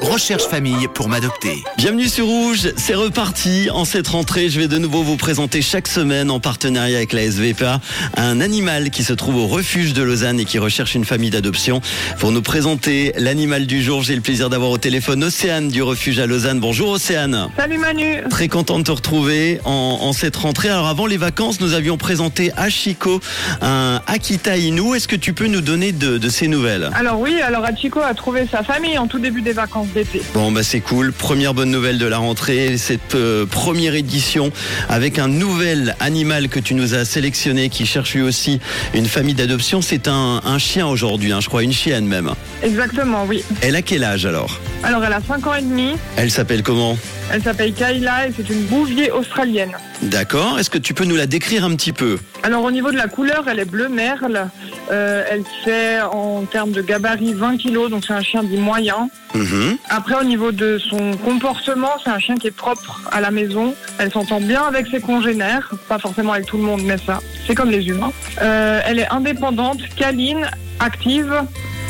Recherche famille pour m'adopter. Bienvenue sur Rouge, c'est reparti. En cette rentrée, je vais de nouveau vous présenter chaque semaine en partenariat avec la SVPA un animal qui se trouve au refuge de Lausanne et qui recherche une famille d'adoption. Pour nous présenter l'animal du jour, j'ai le plaisir d'avoir au téléphone Océane du refuge à Lausanne. Bonjour Océane. Salut Manu. Très content de te retrouver en, en cette rentrée. Alors avant les vacances, nous avions présenté à Chico un Akita Inu. Est-ce que tu peux nous donner de, de ces nouvelles? Alors oui, alors Hachiko a trouvé sa famille en tout début des vacances d'été. Bon bah c'est cool, première bonne nouvelle de la rentrée, cette euh, première édition avec un nouvel animal que tu nous as sélectionné qui cherche lui aussi une famille d'adoption, c'est un, un chien aujourd'hui, hein, je crois une chienne même. Exactement, oui. Elle a quel âge alors? Alors elle a 5 ans et demi, Elle s'appelle comment? Elle s'appelle Kayla et c'est une bouvier australienne. D'accord, est-ce que tu peux nous la décrire un petit peu? Alors au niveau de la couleur, elle est bleu merle. Euh, elle fait en termes de gabarit 20 kilos, donc c'est un chien dit moyen. Mhm. Après au niveau de son comportement, c'est un chien qui est propre à la maison. Elle s'entend bien avec ses congénères, pas forcément avec tout le monde, mais ça, c'est comme les humains. Euh, elle est indépendante, câline, active.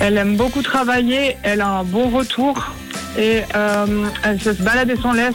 Elle aime beaucoup travailler. Elle a un bon retour et euh, elle se balader sans laisse.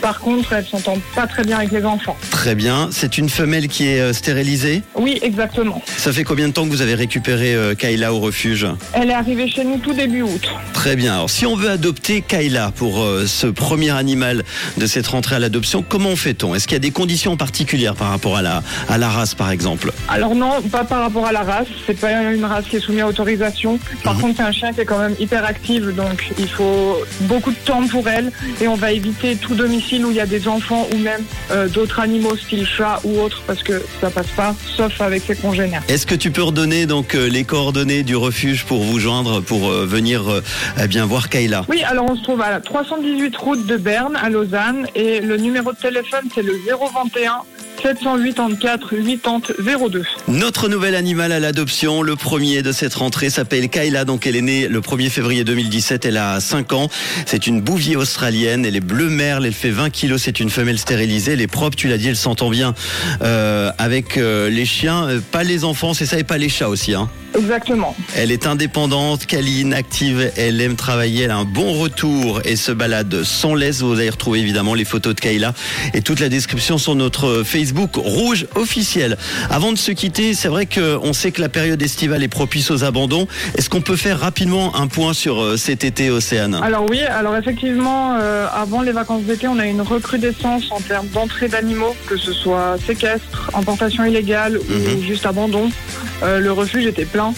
Par contre, elle s'entend pas très bien avec les enfants. Très bien, c'est une femelle qui est euh, stérilisée Oui, exactement. Ça fait combien de temps que vous avez récupéré euh, Kayla au refuge? Elle est arrivée chez nous tout début août. Très bien. Alors, si on veut adopter Kayla pour euh, ce premier animal de cette rentrée à l'adoption, comment fait-on? Est-ce qu'il y a des conditions particulières par rapport à la, à la race, par exemple? Alors non, pas par rapport à la race. C'est pas une race qui est soumise à autorisation. Par Mhm. contre, c'est un chien qui est quand même hyper active, donc il faut beaucoup de temps pour elle. Et on va éviter tout domicile où il y a des enfants ou même euh, d'autres animaux, style chat ou autre, parce que ça passe pas, sauf avec ses congénères. Est-ce que tu peux redonner donc euh, les coordonnées du refuge pour vous joindre, pour euh, venir eh bien voir Kayla? Oui, alors on se trouve à la 318 route de Berne, à Lausanne, et le numéro de téléphone, c'est le 021 784 80 02. Notre nouvel animal à l'adoption, le premier de cette rentrée, s'appelle Kayla. Donc elle est née le 1er février 2017, elle a 5 ans. C'est une bouvier australienne, elle est bleu merle, elle fait 20 kilos, c'est une femelle stérilisée, elle est propre, tu l'as dit, elle s'entend bien euh, avec euh, les chiens, euh, pas les enfants, c'est ça, et pas les chats aussi. Hein. Exactement. Elle est indépendante, câline, active, elle aime travailler, elle a un bon retour et se balade sans laisse. Vous allez retrouver évidemment les photos de Kayla et toute la description sur notre Facebook rouge officiel. Avant de se quitter, c'est vrai qu'on sait que la période estivale est propice aux abandons. Est-ce qu'on peut faire rapidement un point sur euh, cet été, Océane? Alors oui, alors effectivement, euh, avant les vacances d'été, on a une recrudescence en termes d'entrée d'animaux, que ce soit séquestre, importation illégale ou juste abandon. Euh, le refuge était plein.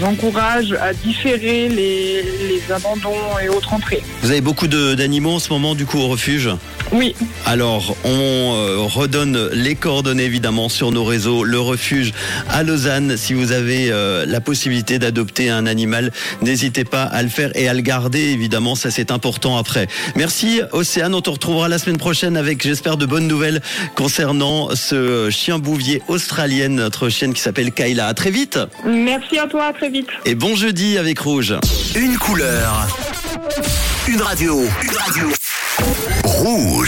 J'encourage à différer les, les abandons et autres entrées. Vous avez beaucoup d'animaux en ce moment du coup au refuge? Oui, Alors, on euh, redonne les coordonnées évidemment sur nos réseaux. Le refuge à Lausanne. Si vous avez euh, la possibilité d'adopter un animal, n'hésitez pas à le faire et à le garder. Évidemment, ça c'est important après. Merci Océane. On te retrouvera la semaine prochaine avec, j'espère, de bonnes nouvelles concernant ce chien bouvier australienne, notre chienne qui s'appelle Kayla. À très vite merci à toi, à très vite. et bon jeudi avec Rouge. Une couleur. Une radio. Une radio. Rouge.